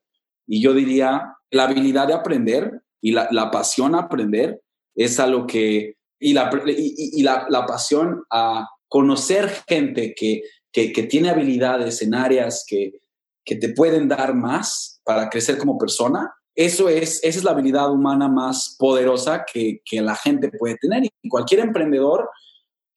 Y yo diría, la habilidad de aprender y la, la pasión a aprender es algo que, y la, y, la, la, pasión a conocer gente que, que, que tiene habilidades en áreas que, que te pueden dar más para crecer como persona, eso es, esa es la habilidad humana más poderosa que, que la gente puede tener. Y cualquier emprendedor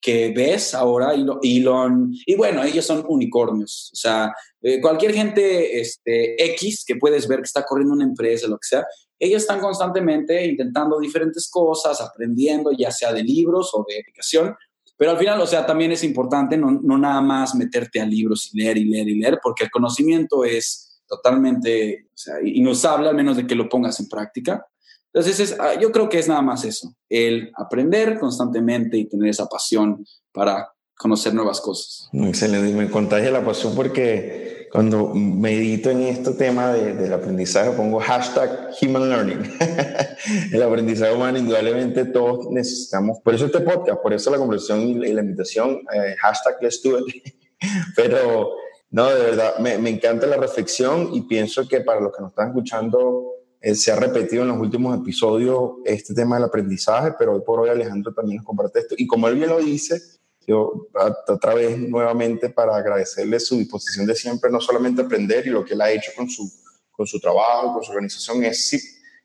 que ves ahora, Elon, y bueno, ellos son unicornios. O sea, eh, cualquier gente este, X que puedes ver que está corriendo una empresa, lo que sea, ellos están constantemente intentando diferentes cosas, aprendiendo, ya sea de libros o de educación. Pero al final, o sea, también es importante no, no nada más meterte a libros y leer y leer y leer, porque el conocimiento es totalmente o sea, inusable, al menos de que lo pongas en práctica. Entonces, es, ah, yo creo que es nada más eso, el aprender constantemente y tener esa pasión para conocer nuevas cosas. Excelente, me contagia la pasión porque cuando medito en este tema de, del aprendizaje pongo hashtag human learning. [LAUGHS] el aprendizaje humano, indudablemente todos necesitamos, por eso este podcast, por eso la conversación y la, invitación, eh, hashtag let's do it. [LAUGHS] Pero no, de verdad, me, me, encanta la reflexión y pienso que para los que nos están escuchando eh, se ha repetido en los últimos episodios este tema del aprendizaje, pero hoy por hoy Alejandro también nos comparte esto. Y como él bien lo dice, yo otra vez nuevamente para agradecerle su disposición de siempre, no solamente aprender y lo que él ha hecho con su, con su trabajo, con su organización, es sí,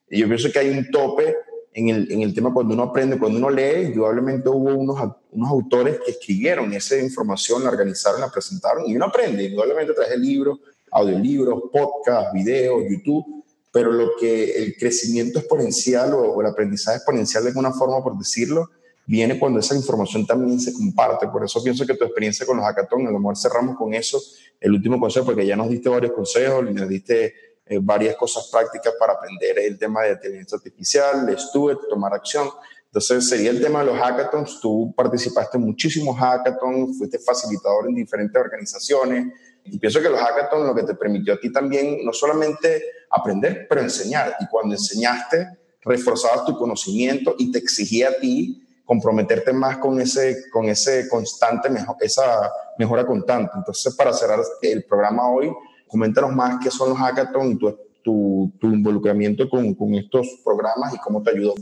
yo pienso que hay un tope en el, en el, tema cuando uno aprende, cuando uno lee, indudablemente hubo unos, unos autores que escribieron esa información, la organizaron, la presentaron y uno aprende, indudablemente a través de libros, audiolibros, podcasts, videos, YouTube, pero lo que el crecimiento exponencial o, o el aprendizaje exponencial de alguna forma, por decirlo, viene cuando esa información también se comparte. Por eso pienso que tu experiencia con los hackathons, a lo mejor cerramos con eso, el último consejo, porque ya nos diste varios consejos, nos diste eh, varias cosas prácticas para aprender el tema de inteligencia artificial, estuve, tomar acción. Entonces sería el tema de los hackathons. Tú participaste en muchísimos hackathons, fuiste facilitador en diferentes organizaciones. Y pienso que los hackathons lo que te permitió a ti también no solamente aprender, pero enseñar. Y cuando enseñaste, reforzabas tu conocimiento y te exigía a ti comprometerte más con ese, con ese constante, esa mejora constante. Entonces, para cerrar el programa hoy, Coméntanos más qué son los hackathons tu, tu, involucramiento con, con, estos programas y cómo te ayudó.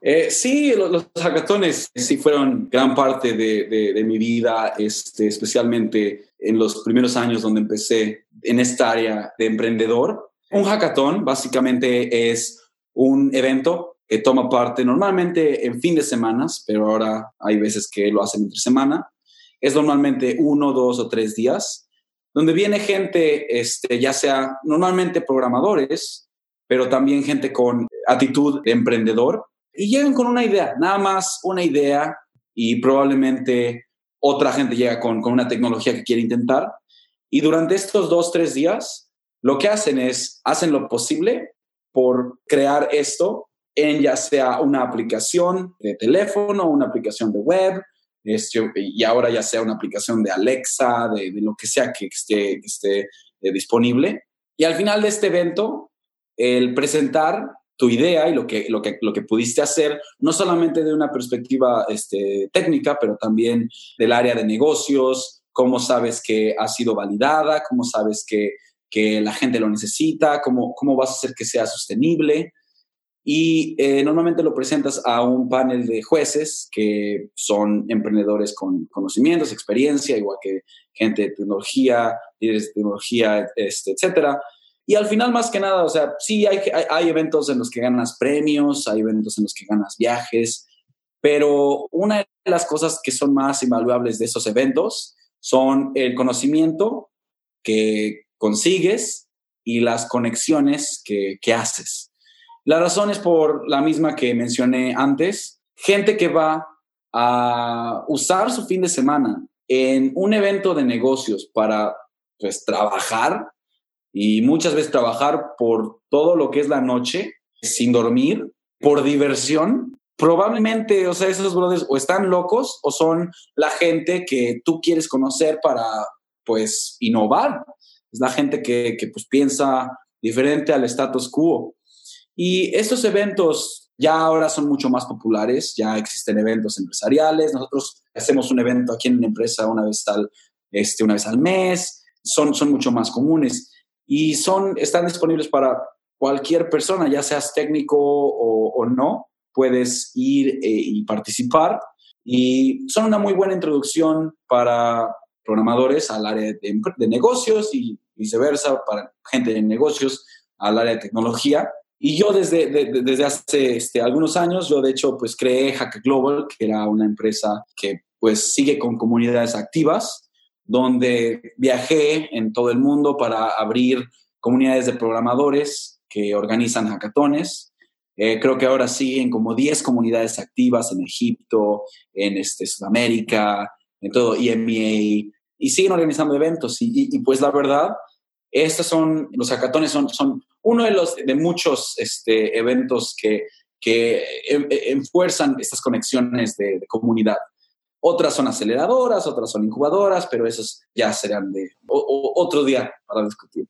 Eh, sí, los, los, hackathons sí fueron gran parte de, de, de, mi vida, este, especialmente en los primeros años donde empecé en esta área de emprendedor. Un hackathon básicamente es un evento que toma parte normalmente en fin de semanas, pero ahora hay veces que lo hacen entre semana. Es normalmente uno, dos o tres días donde viene gente, este, ya sea normalmente programadores, pero también gente con actitud de emprendedor, y llegan con una idea, nada más una idea, y probablemente otra gente llega con, con una tecnología que quiere intentar. Y durante estos dos, tres días, lo que hacen es, hacen lo posible por crear esto en ya sea una aplicación de teléfono, una aplicación de web, este, y ahora ya sea una aplicación de Alexa, de, lo que sea que esté, esté eh, disponible. Y al final de este evento, el presentar tu idea y lo que, lo que, lo que pudiste hacer, no solamente de una perspectiva este, técnica, pero también del área de negocios, cómo sabes que ha sido validada, cómo sabes que, que la gente lo necesita, cómo, cómo vas a hacer que sea sostenible. Y eh, normalmente lo presentas a un panel de jueces que son emprendedores con conocimientos, experiencia, igual que gente de tecnología, líderes de tecnología, este, etcétera. Y al final, más que nada, o sea, sí hay, hay, eventos en los que ganas premios, hay eventos en los que ganas viajes, pero una de las cosas que son más invaluables de esos eventos son el conocimiento que consigues y las conexiones que, que haces. La razón es por la misma que mencioné antes, gente que va a usar su fin de semana en un evento de negocios para pues trabajar y muchas veces trabajar por todo lo que es la noche sin dormir, por diversión, probablemente, o sea, esos brothers o están locos o son la gente que tú quieres conocer para, pues, innovar. Es la gente que, que pues, piensa diferente al status quo. Y estos eventos ya ahora son mucho más populares, ya existen eventos empresariales, nosotros hacemos un evento aquí en una empresa una vez al, este, una vez al mes, son, son mucho más comunes y son, están disponibles para cualquier persona, ya seas técnico o, no, puedes ir eh, y participar. Y son una muy buena introducción para programadores al área de, de, negocios y viceversa, para gente de negocios al área de tecnología. Y yo desde, desde hace este, algunos años, yo de hecho pues creé Hack Global, que era una empresa que pues sigue con comunidades activas donde viajé en todo el mundo para abrir comunidades de programadores que organizan hackatones. Eh, creo que ahora siguen como 10 comunidades activas en Egipto, en este, Sudamérica, en todo EMEA, y siguen organizando eventos. Y, pues la verdad, estos son, los hackatones son uno de los de muchos este, eventos que, que enfuerzan estas conexiones de comunidad. Otras son aceleradoras, otras son incubadoras, pero esos ya serán de otro día para discutir.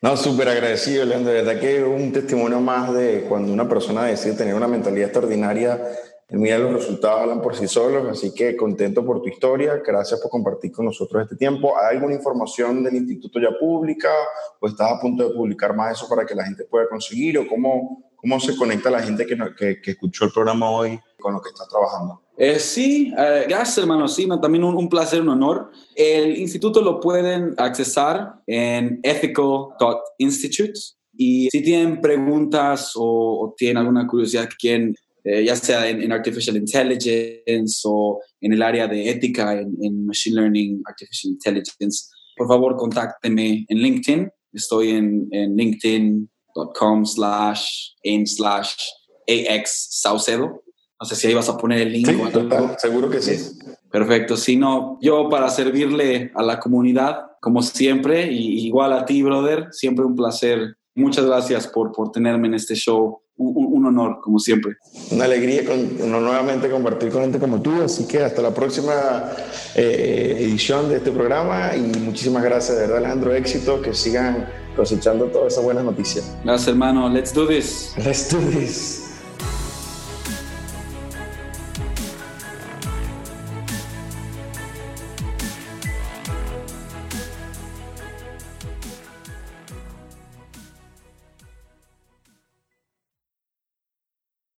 No, súper agradecido, Leandro. De verdad que un testimonio más de cuando una persona decide tener una mentalidad extraordinaria, mira los resultados hablan por sí solos, así que contento por tu historia. Gracias por compartir con nosotros este tiempo. ¿Hay alguna información del instituto ya pública o estás a punto de publicar más eso para que la gente pueda conseguir o cómo, cómo se conecta la gente que, que, que escuchó el programa hoy con lo que estás trabajando? Eh, sí, eh, gracias hermano, sí, también un, placer, un honor. El instituto lo pueden accesar en ethical.institute y si tienen preguntas o, tienen alguna curiosidad que quieren, eh, ya sea en, Artificial Intelligence o en el área de ética, en, Machine Learning, Artificial Intelligence, por favor contáctenme en LinkedIn. Estoy en, en linkedin.com slash aim slash AX Saucedo no sé si ahí vas a poner el link. Sí, total, seguro que sí. Perfecto. Si no, yo para servirle a la comunidad, como siempre, y igual a ti, brother, siempre un placer. Muchas gracias por, por tenerme en este show. Un, honor, como siempre. Una alegría con, nuevamente compartir con gente como tú. Así que hasta la próxima eh, edición de este programa. Y muchísimas gracias, de verdad, Alejandro. Éxito. Que sigan cosechando todas esas buenas noticias. Gracias, hermano. Let's do this. Let's do this.